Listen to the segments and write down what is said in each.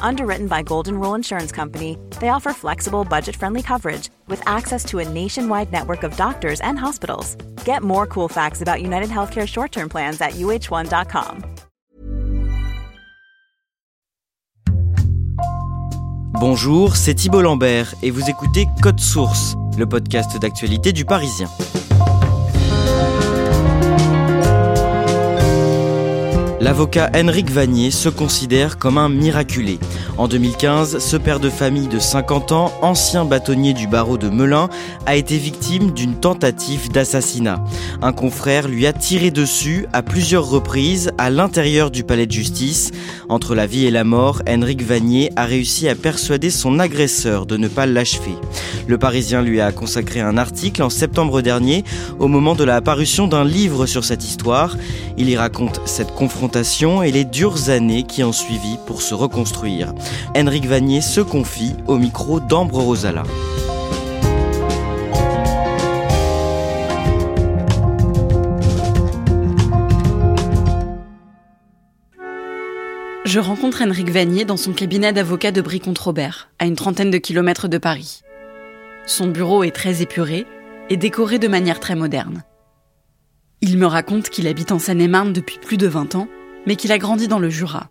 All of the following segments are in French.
Underwritten by Golden Rule Insurance Company, they offer flexible, budget friendly coverage with access to a nationwide network of doctors and hospitals. Get more cool facts about United Healthcare short term plans at uh1.com. Bonjour, c'est Thibault Lambert et vous écoutez Code Source, le podcast d'actualité du Parisien. L'avocat Henrik Vanier se considère comme un miraculé. En 2015, ce père de famille de 50 ans, ancien bâtonnier du barreau de Melun, a été victime d'une tentative d'assassinat. Un confrère lui a tiré dessus à plusieurs reprises à l'intérieur du palais de justice. Entre la vie et la mort, Henrik Vanier a réussi à persuader son agresseur de ne pas l'achever. Le Parisien lui a consacré un article en septembre dernier au moment de la parution d'un livre sur cette histoire. Il y raconte cette confrontation et les dures années qui ont suivi pour se reconstruire. Henrik Vanier se confie au micro d'Ambre Rosala. Je rencontre Henrik Vanier dans son cabinet d'avocat de Brie-contre-Robert, à une trentaine de kilomètres de Paris. Son bureau est très épuré et décoré de manière très moderne. Il me raconte qu'il habite en Seine-et-Marne depuis plus de 20 ans mais qu'il a grandi dans le Jura.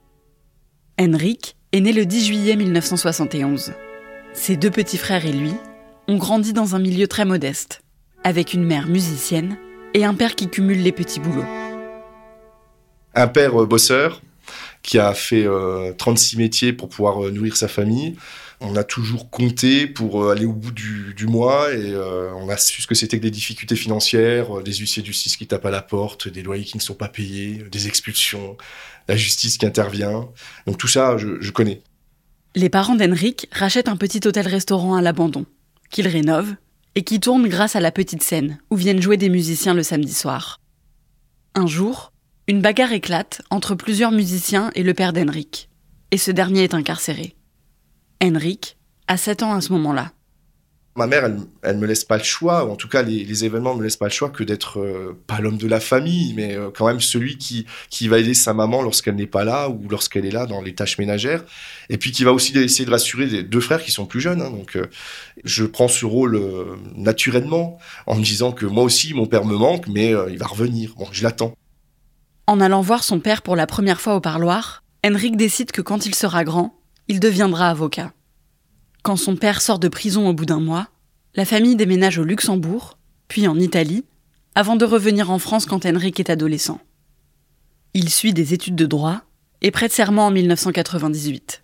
Henrik est né le 10 juillet 1971. Ses deux petits frères et lui ont grandi dans un milieu très modeste, avec une mère musicienne et un père qui cumule les petits boulots. Un père euh, bosseur qui a fait 36 euh, métiers pour pouvoir euh, nourrir sa famille. On a toujours compté pour aller au bout du, mois et on a su ce que c'était que des difficultés financières, des huissiers du 6 qui tapent à la porte, des loyers qui ne sont pas payés, des expulsions, la justice qui intervient. Donc tout ça, je, je connais. Les parents d'Henrik rachètent un petit hôtel-restaurant à l'abandon, qu'ils rénovent et qui tourne grâce à la petite scène où viennent jouer des musiciens le samedi soir. Un jour, une bagarre éclate entre plusieurs musiciens et le père d'Henrik, et ce dernier est incarcéré. Henrik a 7 ans à ce moment-là. Ma mère, elle, ne me laisse pas le choix, ou en tout cas les, les événements me laissent pas le choix que d'être euh, pas l'homme de la famille, mais euh, quand même celui qui qui va aider sa maman lorsqu'elle n'est pas là ou lorsqu'elle est là dans les tâches ménagères, et puis qui va aussi essayer de rassurer les deux frères qui sont plus jeunes. Hein, donc euh, je prends ce rôle naturellement en me disant que moi aussi mon père me manque, mais il va revenir. Bon, je l'attends. En allant voir son père pour la première fois au parloir, Henrik décide que quand il sera grand, il deviendra avocat. Quand son père sort de prison au bout d'un mois, la famille déménage au Luxembourg, puis en Italie, avant de revenir en France quand Henrik est adolescent. Il suit des études de droit et prête serment en 1998.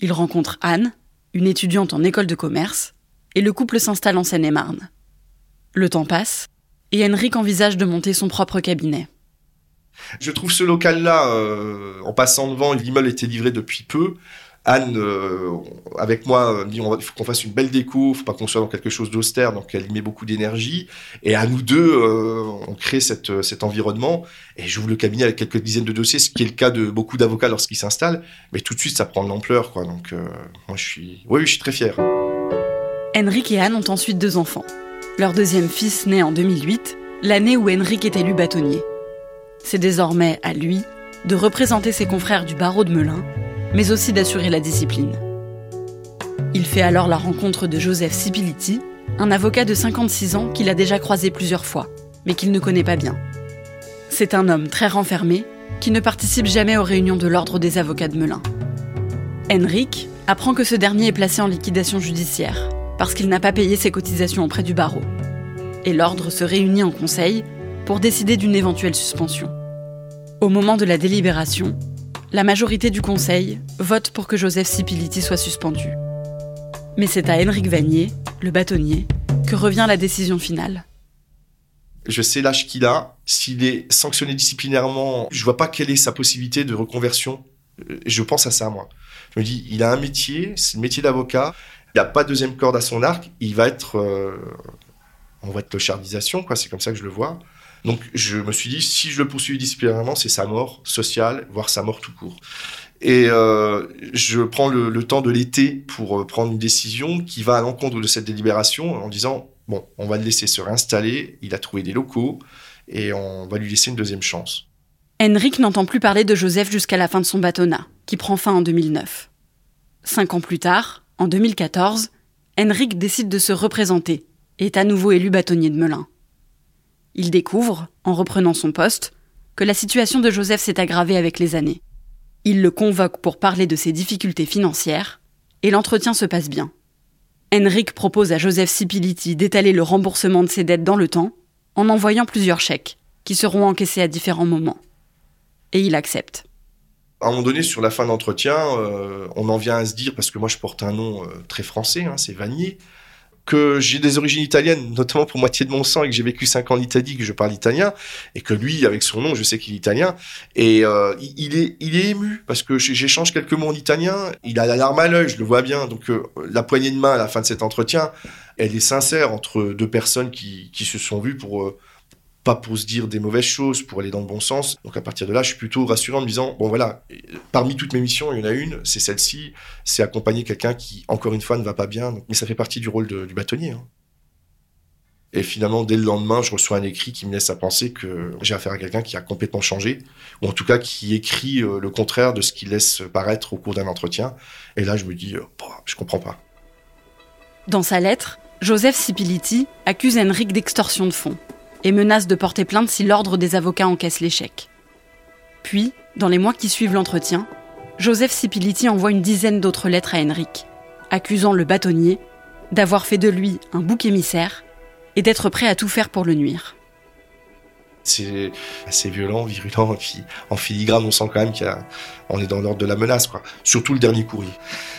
Il rencontre Anne, une étudiante en école de commerce, et le couple s'installe en Seine-et-Marne. Le temps passe, et Henrik envisage de monter son propre cabinet. Je trouve ce local-là, euh, en passant devant, l'immeuble était livré depuis peu. Anne, euh, avec moi, me dit il faut qu'on fasse une belle déco, faut pas qu'on soit dans quelque chose d'austère, donc elle y met beaucoup d'énergie. Et à nous deux, euh, on crée cet environnement. Et j'ouvre le cabinet avec quelques dizaines de dossiers, ce qui est le cas de beaucoup d'avocats lorsqu'ils s'installent. Mais tout de suite, ça prend de l'ampleur, quoi. Donc, moi, je suis, oui, je suis très fier. Henrik et Anne ont ensuite deux enfants. Leur deuxième fils naît en 2008, l'année où Henrik est élu bâtonnier. C'est désormais à lui de représenter ses confrères du barreau de Melun, mais aussi d'assurer la discipline. Il fait alors la rencontre de Joseph Sipiliti, un avocat de 56 ans qu'il a déjà croisé plusieurs fois, mais qu'il ne connaît pas bien. C'est un homme très renfermé qui ne participe jamais aux réunions de l'ordre des avocats de Melun. Henrik apprend que ce dernier est placé en liquidation judiciaire parce qu'il n'a pas payé ses cotisations auprès du barreau. Et l'ordre se réunit en conseil pour décider d'une éventuelle suspension. Au moment de la délibération, la majorité du conseil vote pour que Joseph Sipiliti soit suspendu. Mais c'est à Henrik Vanier, le bâtonnier, que revient la décision finale. Je sais l'âge qu'il a. S'il est sanctionné disciplinairement, je vois pas quelle est sa possibilité de reconversion. Euh, je pense à ça, moi. Je me dis, il a un métier, c'est le métier d'avocat. Il n'y a pas de deuxième corde à son arc. Il va être, euh, on va être clochardisation, quoi. C'est comme ça que je le vois. Donc, je me suis dit, si je le poursuis disciplinairement, c'est sa mort sociale, voire sa mort tout court. Et euh, je prends le, le temps de l'été pour euh, prendre une décision qui va à l'encontre de cette délibération en disant, bon, on va le laisser se réinstaller, il a trouvé des locaux, et on va lui laisser une deuxième chance. Henrik n'entend plus parler de Joseph jusqu'à la fin de son bâtonnat, qui prend fin en 2009. Cinq ans plus tard, en 2014, Henrik décide de se représenter et est à nouveau élu bâtonnier de Melun. Il découvre, en reprenant son poste, que la situation de Joseph s'est aggravée avec les années. Il le convoque pour parler de ses difficultés financières, et l'entretien se passe bien. Henrik propose à Joseph Sipiliti d'étaler le remboursement de ses dettes dans le temps, en envoyant plusieurs chèques, qui seront encaissés à différents moments. Et il accepte. À un moment donné, sur la fin d'entretien, euh, on en vient à se dire, parce que moi je porte un nom euh, très français, hein, c'est Vanier, que j'ai des origines italiennes, notamment pour moitié de mon sang, et que j'ai vécu cinq ans en Italie, que je parle italien, et que lui, avec son nom, je sais qu'il est italien, et euh, il, est, il est ému, parce que j'échange quelques mots en italien, il a la larme à l'œil, je le vois bien, donc euh, la poignée de main à la fin de cet entretien, elle est sincère entre deux personnes qui, qui se sont vues pour... Euh, pas pour se dire des mauvaises choses, pour aller dans le bon sens. Donc à partir de là, je suis plutôt rassurant en me disant, bon voilà, parmi toutes mes missions, il y en a une, c'est celle-ci, c'est accompagner quelqu'un qui, encore une fois, ne va pas bien, mais ça fait partie du rôle du bâtonnier. Hein. Et finalement, dès le lendemain, je reçois un écrit qui me laisse à penser que j'ai affaire à quelqu'un qui a complètement changé, ou en tout cas qui écrit euh, le contraire de ce qu'il laisse paraître au cours d'un entretien. Et là, je me dis, euh, je comprends pas. Dans sa lettre, Joseph Sipiliti accuse Henrik d'extorsion de fonds et menace de porter plainte si l'ordre des avocats encaisse l'échec. Puis, dans les mois qui suivent l'entretien, Joseph Sipiliti envoie une dizaine d'autres lettres à Henrik, accusant le bâtonnier d'avoir fait de lui un bouc émissaire et d'être prêt à tout faire pour le nuire. C'est assez violent, virulent, et puis en filigrane, on sent quand même qu'on est dans l'ordre de la menace, quoi. Surtout le dernier courrier.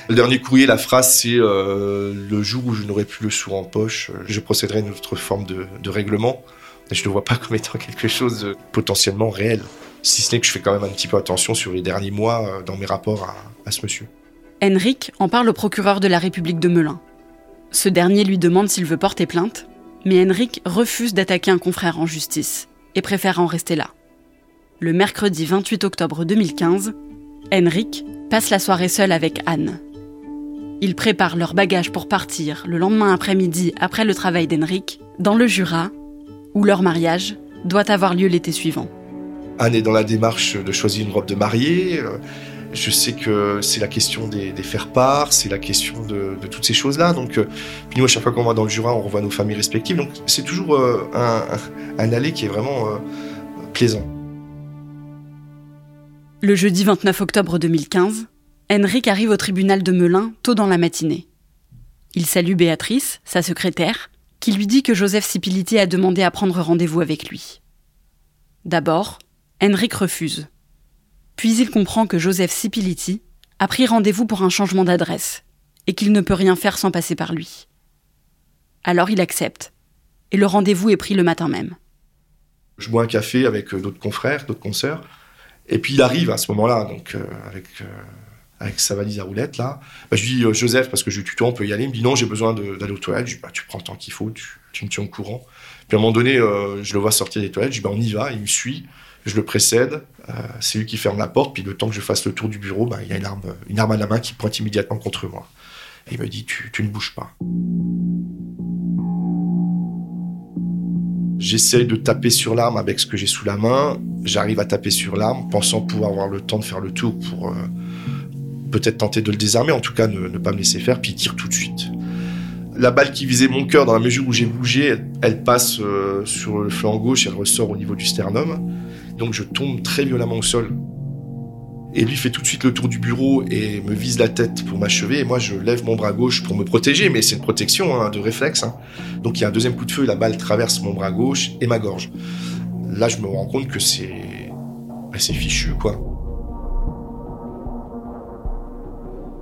Le dernier courrier, la phrase, c'est euh, le jour où je n'aurai plus le sou en poche, je procéderai à une autre forme de, de règlement. Je ne le vois pas comme étant quelque chose de potentiellement réel. Si ce n'est que je fais quand même un petit peu attention sur les derniers mois euh, dans mes rapports à, ce monsieur. Henrik en parle au procureur de la République de Melun. Ce dernier lui demande s'il veut porter plainte, mais Henrik refuse d'attaquer un confrère en justice et préfère en rester là. Le mercredi 28 octobre 2015, Henrik passe la soirée seul avec Anne. Ils préparent leur bagage pour partir le lendemain après-midi après le travail d'Henrik dans le Jura où leur mariage doit avoir lieu l'été suivant. Anne est dans la démarche de choisir une robe de mariée. Euh, je sais que c'est la question des, faire-part, c'est la question de, toutes ces choses-là. Donc, euh, nous, à chaque fois qu'on va dans le Jura, on revoit nos familles respectives. Donc, c'est toujours euh, un, un, aller qui est vraiment plaisant. Le jeudi 29 octobre 2015, Henrik arrive au tribunal de Melun tôt dans la matinée. Il salue Béatrice, sa secrétaire, qui lui dit que Joseph Sipiliti a demandé à prendre rendez-vous avec lui. D'abord, Henrik refuse. Puis il comprend que Joseph Sipiliti a pris rendez-vous pour un changement d'adresse et qu'il ne peut rien faire sans passer par lui. Alors il accepte, et le rendez-vous est pris le matin même. Je bois un café avec euh, d'autres confrères, d'autres consoeurs, et puis il arrive à ce moment-là, donc euh, avec euh, avec sa valise à roulettes là. Bah, je dis euh, Joseph parce que je tutoie, on peut y aller. Il me dit non, j'ai besoin d'aller aux toilettes. Je dis bah, tu prends le temps qu'il faut, tu, me tiens au courant. Puis à un moment donné, euh, je le vois sortir des toilettes. Je dis bah, on y va. Il me suit. Je le précède. Euh, c'est lui qui ferme la porte. Puis le temps que je fasse le tour du bureau, il y a une arme, une arme à la main qui pointe immédiatement contre moi. Et il me dit tu, tu ne bouges pas. J'essaye de taper sur l'arme avec ce que j'ai sous la main. J'arrive à taper sur l'arme, pensant pouvoir avoir le temps de faire le tour pour peut-être tenter de le désarmer, en tout cas ne, pas me laisser faire, puis il tire tout de suite. La balle qui visait mon cœur, dans la mesure où j'ai bougé, elle, passe euh, sur le flanc gauche elle ressort au niveau du sternum. Donc je tombe très violemment au sol. Et lui fait tout de suite le tour du bureau et me vise la tête pour m'achever. Et moi, je lève mon bras gauche pour me protéger, mais c'est une protection hein, de réflexe. Hein. Donc il y a un deuxième coup de feu, la balle traverse mon bras gauche et ma gorge. Là, je me rends compte que c'est, bah, c'est fichu, quoi.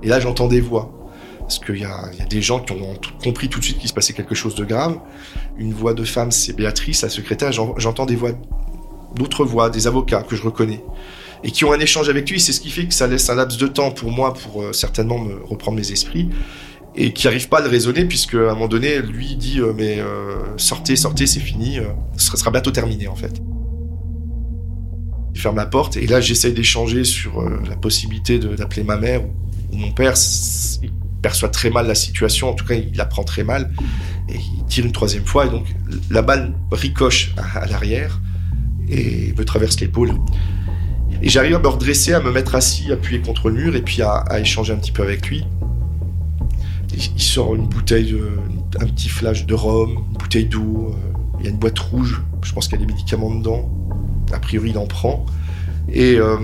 Et là, j'entends des voix. Parce qu'il y, a, des gens qui ont compris tout de suite qu'il se passait quelque chose de grave. Une voix de femme, c'est Béatrice, la secrétaire. J'entends des voix, d'autres voix, des avocats que je reconnais. Et qui ont un échange avec lui. C'est ce qui fait que ça laisse un laps de temps pour moi pour euh, certainement me reprendre mes esprits. Et qui n'arrive pas à le raisonner, puisque à un moment donné, lui dit euh, Mais euh, sortez, sortez, c'est fini. ce sera bientôt terminé, en fait il ferme la porte et là j'essaye d'échanger sur la possibilité d'appeler ma mère mon père perçoit très mal la situation, en tout cas il la prend très mal, et il tire une troisième fois, et donc la balle ricoche à, l'arrière et me traverse l'épaule. Et j'arrive à me redresser, à me mettre assis, appuyé contre le mur, et puis à, échanger un petit peu avec lui. il sort une bouteille, un petit flash de rhum, une bouteille d'eau, euh, il y a une boîte rouge, je pense qu'il y a des médicaments dedans. A priori, il en prend. Et euh,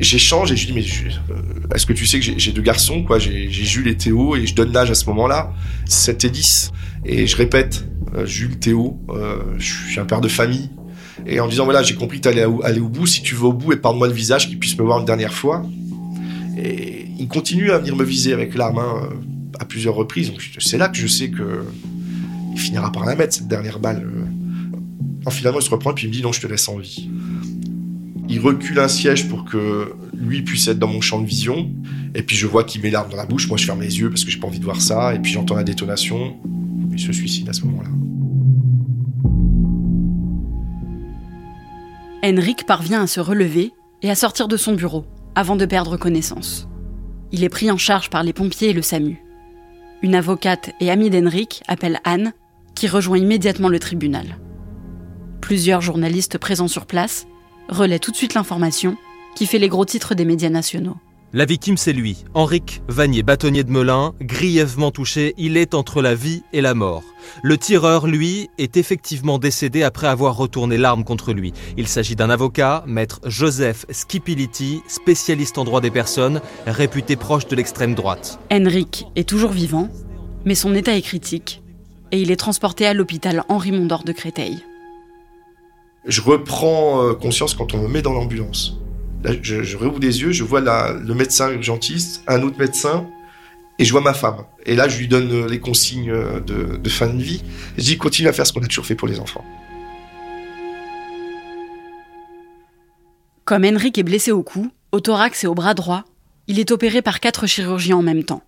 j'échange et je dis mais euh, est-ce que tu sais que j'ai deux garçons quoi? J'ai Jules et Théo et je donne l'âge à ce moment-là. 7 et 10 et je répète euh, Jules Théo euh, je suis un père de famille. Et en disant voilà j'ai compris que t'allais aller au bout. Si tu veux au bout et parle-moi le visage qu'ils puissent me voir une dernière fois. Et il continue à venir me viser avec l'arme à plusieurs reprises. Donc c'est là que je sais que il finira par la mettre cette dernière balle. En finalement il se reprend et puis il me dit non je te laisse en vie il recule un siège pour que lui puisse être dans mon champ de vision. Et puis je vois qu'il met l'arme dans la bouche. Moi, je ferme les yeux parce que j'ai pas envie de voir ça. Et puis j'entends la détonation. Il se suicide à ce moment-là. Henrik parvient à se relever et à sortir de son bureau avant de perdre connaissance. Il est pris en charge par les pompiers et le SAMU. Une avocate et amie d'Henrik appelle Anne, qui rejoint immédiatement le tribunal. Plusieurs journalistes présents sur place relaie tout de suite l'information qui fait les gros titres des médias nationaux. La victime, c'est lui, Henrique Vanier, bâtonnier de Melun, grièvement touché, il est entre la vie et la mort. Le tireur, lui, est effectivement décédé après avoir retourné l'arme contre lui. Il s'agit d'un avocat, maître Joseph Skipiliti, spécialiste en droit des personnes, réputé proche de l'extrême droite. Henrik est toujours vivant, mais son état est critique, et il est transporté à l'hôpital Henri Mondor de Créteil je reprends euh, conscience quand on me met dans l'ambulance. Je, je réouvre les yeux, je vois le médecin urgentiste, un autre médecin, et je vois ma femme. Et là, je lui donne euh, les consignes euh, de, fin de vie. Je dis, continue à faire ce qu'on a toujours fait pour les enfants. Comme Henrik est blessé au cou, au thorax et au bras droit, il est opéré par quatre chirurgiens en même temps.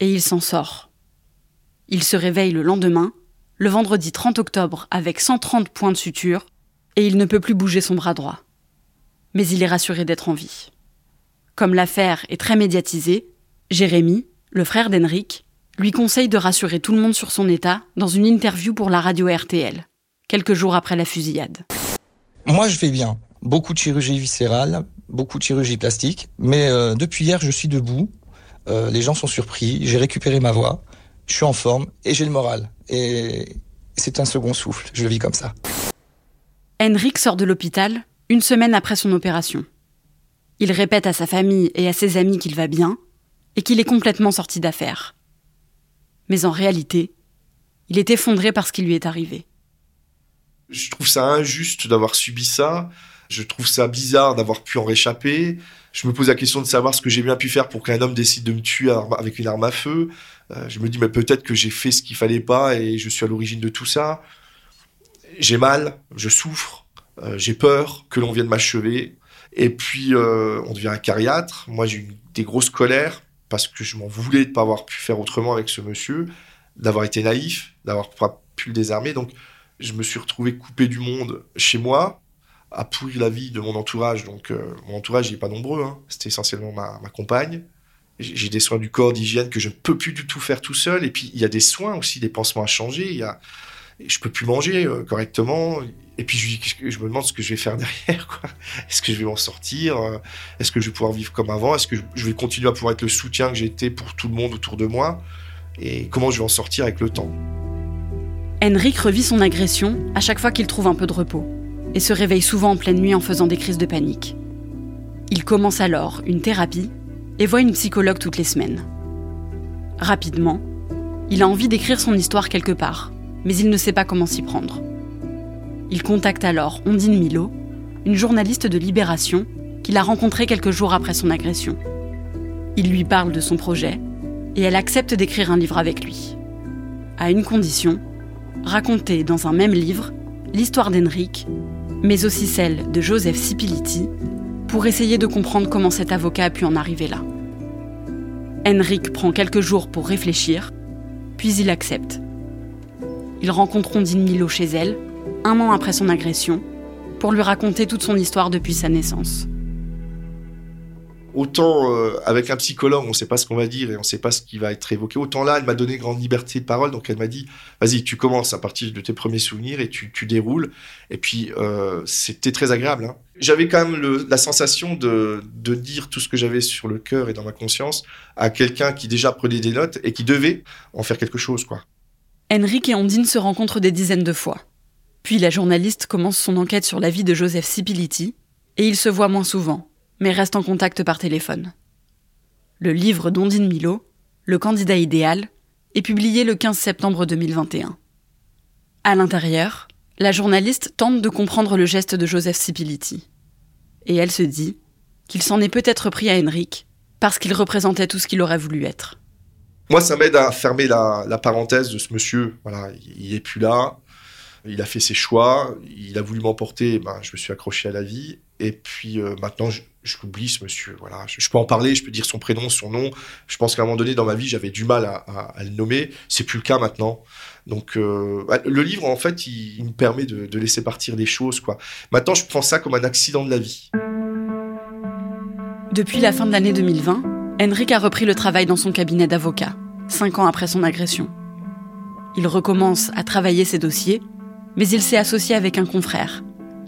Et il s'en sort. Il se réveille le lendemain, le vendredi 30 octobre, avec 130 points de suture, et il ne peut plus bouger son bras droit. Mais il est rassuré d'être en vie. Comme l'affaire est très médiatisée, Jérémy, le frère d'Henrik, lui conseille de rassurer tout le monde sur son état dans une interview pour la radio RTL, quelques jours après la fusillade. Moi, je vais bien. Beaucoup de chirurgie viscérale, beaucoup de chirurgie plastique, mais euh, depuis hier, je suis debout. Euh, les gens sont surpris, j'ai récupéré ma voix, je suis en forme et j'ai le moral. Et c'est un second souffle, je le vis comme ça. Henrik sort de l'hôpital une semaine après son opération. Il répète à sa famille et à ses amis qu'il va bien et qu'il est complètement sorti d'affaire. Mais en réalité, il est effondré par ce qui lui est arrivé. Je trouve ça injuste d'avoir subi ça. Je trouve ça bizarre d'avoir pu en réchapper. Je me pose la question de savoir ce que j'ai bien pu faire pour qu'un homme décide de me tuer avec une arme à feu. Euh, je me dis, mais peut-être que j'ai fait ce qu'il fallait pas et je suis à l'origine de tout ça j'ai mal, je souffre, euh, j'ai peur que l'on vienne m'achever. Et puis, euh, on devient un cariatre. Moi, j'ai eu des grosses colères parce que je m'en voulais de ne pas avoir pu faire autrement avec ce monsieur, d'avoir été naïf, d'avoir pas pu le désarmer. Donc, je me suis retrouvé coupé du monde chez moi, à pourrir la vie de mon entourage. Donc, euh, mon entourage n'est pas nombreux. Hein. C'était essentiellement ma, compagne. J'ai des soins du corps, d'hygiène que je ne peux plus du tout faire tout seul. Et puis, il y a des soins aussi, des pansements à changer. Il y a je peux plus manger euh, correctement. Et puis je, me demande ce que je vais faire derrière. Est-ce que je vais m'en sortir euh, Est-ce que je vais pouvoir vivre comme avant Est-ce que je, vais continuer à pouvoir être le soutien que j'étais pour tout le monde autour de moi et comment je vais en sortir avec le temps. Henrik revit son agression à chaque fois qu'il trouve un peu de repos et se réveille souvent en pleine nuit en faisant des crises de panique. Il commence alors une thérapie et voit une psychologue toutes les semaines. Rapidement, il a envie d'écrire son histoire quelque part, mais il ne sait pas comment s'y prendre. Il contacte alors Ondine Milo, une journaliste de Libération qu'il a rencontrée quelques jours après son agression. Il lui parle de son projet et elle accepte d'écrire un livre avec lui. À une condition, raconter dans un même livre l'histoire d'Henrik, mais aussi celle de Joseph Sipiliti, pour essayer de comprendre comment cet avocat a pu en arriver là. Henrik prend quelques jours pour réfléchir, puis il accepte. Ils rencontreront Ondine Milo chez elle, un an après son agression, pour lui raconter toute son histoire depuis sa naissance. Autant euh, avec un psychologue, on ne sait pas ce qu'on va dire et on ne sait pas ce qui va être évoqué. Autant là, elle m'a donné grande liberté de parole, donc elle m'a dit vas-y, tu commences à partir de tes premiers souvenirs et tu, déroules. Et puis euh, c'était très agréable. Hein. J'avais quand même la sensation de, de dire tout ce que j'avais sur le cœur et dans ma conscience à quelqu'un qui déjà prenait des notes et qui devait en faire quelque chose, quoi. Henrik et Ondine se rencontrent des dizaines de fois. Puis la journaliste commence son enquête sur la vie de Joseph Sipiliti et ils se voient moins souvent mais reste en contact par téléphone. Le livre d'Ondine Milo, Le candidat idéal, est publié le 15 septembre 2021. À l'intérieur, la journaliste tente de comprendre le geste de Joseph Sipiliti. Et elle se dit qu'il s'en est peut-être pris à Henrik parce qu'il représentait tout ce qu'il aurait voulu être. Moi, ça m'aide à fermer la, parenthèse de ce monsieur. Voilà, il est plus là. Il a fait ses choix. Il a voulu m'emporter. Ben, je me suis accroché à la vie. Et puis euh, maintenant, je, l'oublie ce monsieur. Voilà, je, peux en parler, je peux dire son prénom, son nom. Je pense qu'à un moment donné dans ma vie, j'avais du mal à, le nommer. C'est plus le cas maintenant. Donc euh, bah, le livre, en fait, il, me permet de, laisser partir des choses. Quoi. Maintenant, je prends ça comme un accident de la vie. Depuis la fin de l'année 2020, Henrik a repris le travail dans son cabinet d'avocat, cinq ans après son agression. Il recommence à travailler ses dossiers, mais il s'est associé avec un confrère,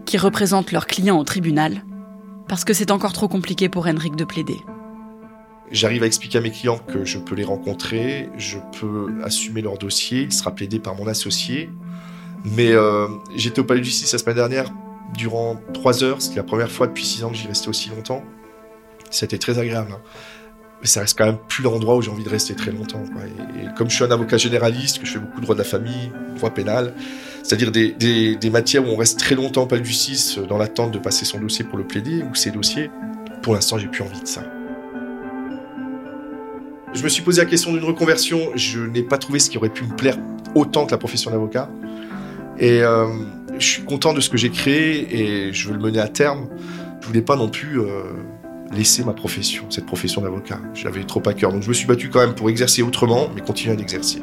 qui représentent leurs clients au tribunal, parce que c'est encore trop compliqué pour Henrik de plaider. J'arrive à expliquer à mes clients que je peux les rencontrer, je peux assumer leur dossier, il sera plaidé par mon associé. Mais euh, j'étais au palais de justice la semaine dernière durant trois heures, c'était la première fois depuis six ans que j'y restais aussi longtemps. C'était très agréable. Mais ça reste quand même plus l'endroit où j'ai envie de rester très longtemps. Et, comme je suis un avocat généraliste, que je fais beaucoup de droit de la famille, droit pénal, c'est-à-dire des, des, matières où on reste très longtemps palais de justice dans l'attente de passer son dossier pour le plaider ou ses dossiers, pour l'instant, j'ai plus envie de ça. Je me suis posé la question d'une reconversion. Je n'ai pas trouvé ce qui aurait pu me plaire autant que la profession d'avocat. Et euh, je suis content de ce que j'ai créé et je veux le mener à terme. Je voulais pas non plus euh, laisser ma profession, cette profession d'avocat. J'avais trop à cœur. Donc je me suis battu quand même pour exercer autrement, mais continuer à l'exercer.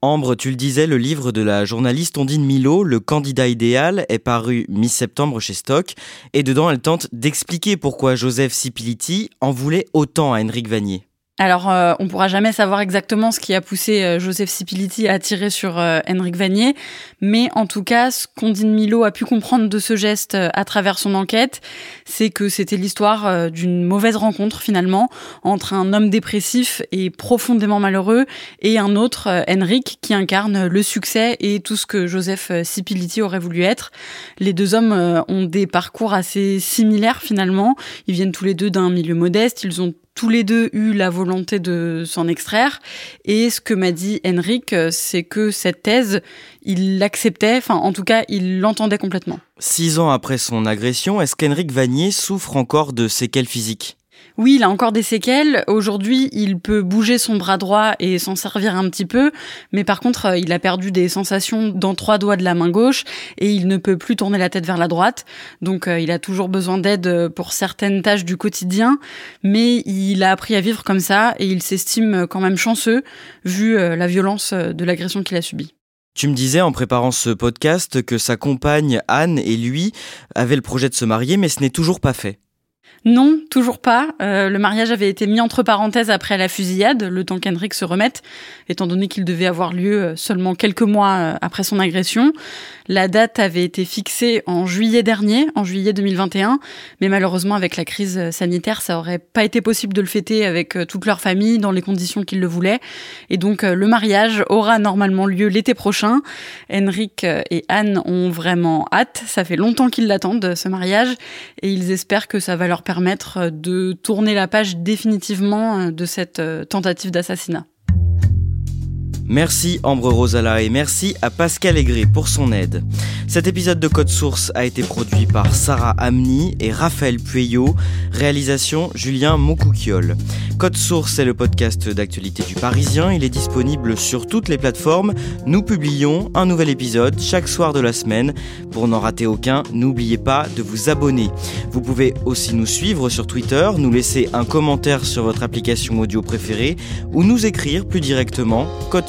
Ambre, tu le disais, le livre de la journaliste Ondine Milo, Le candidat idéal, est paru mi-septembre chez Stock. Et dedans, elle tente d'expliquer pourquoi Joseph Sipiliti en voulait autant à Henrik Vanier. Alors, euh, on pourra jamais savoir exactement ce qui a poussé euh, Joseph Sipiliti à tirer sur euh, Henrik Vanier, mais en tout cas, ce qu'Ondine Milo a pu comprendre de ce geste à travers son enquête, c'est que c'était l'histoire d'une mauvaise rencontre finalement entre un homme dépressif et profondément malheureux et un autre, Henrik, qui incarne le succès et tout ce que Joseph Sipiliti aurait voulu être. Les deux hommes ont des parcours assez similaires finalement. Ils viennent tous les deux d'un milieu modeste, ils ont tous les deux eu la volonté de s'en extraire. Et ce que m'a dit Henrik, c'est que cette thèse, il l'acceptait, enfin en tout cas, il l'entendait complètement. Six ans après son agression, est-ce qu'Henrik Vanier souffre encore de séquelles physiques? Oui, il a encore des séquelles. Aujourd'hui, il peut bouger son bras droit et s'en servir un petit peu, mais par contre, euh, il a perdu des sensations dans trois doigts de la main gauche et il ne peut plus tourner la tête vers la droite. Donc, euh, il a toujours besoin d'aide pour certaines tâches du quotidien, mais il a appris à vivre comme ça et il s'estime quand même chanceux vu euh, la violence de l'agression qu'il a subie. Tu me disais en préparant ce podcast que sa compagne Anne et lui avaient le projet de se marier, mais ce n'est toujours pas fait. Non, toujours pas. Euh, le mariage avait été mis entre parenthèses après la fusillade, le temps qu'Henrik se remette, étant donné qu'il devait avoir lieu euh, seulement quelques mois euh, après son agression. La date avait été fixée en juillet dernier, en juillet 2021, mais malheureusement avec la crise sanitaire, ça aurait pas été possible de le fêter avec toute leur famille dans les conditions qu'ils le voulaient. Et donc le mariage aura normalement lieu l'été prochain. Henrik et Anne ont vraiment hâte. Ça fait longtemps qu'ils l'attendent, ce mariage, et ils espèrent que ça va leur permettre de tourner la page définitivement de cette tentative d'assassinat. Merci Ambre Rosala et merci à Pascal Aigret pour son aide. Cet épisode de Code Source a été produit par Sarah Amni et Raphaël Pueyo, réalisation Julien Moncouquiol. Code Source est le podcast d'actualité du Parisien, il est disponible sur toutes les plateformes. Nous publions un nouvel épisode chaque soir de la semaine. Pour n'en rater aucun, n'oubliez pas de vous abonner. Vous pouvez aussi nous suivre sur Twitter, nous laisser un commentaire sur votre application audio préférée ou nous écrire plus directement code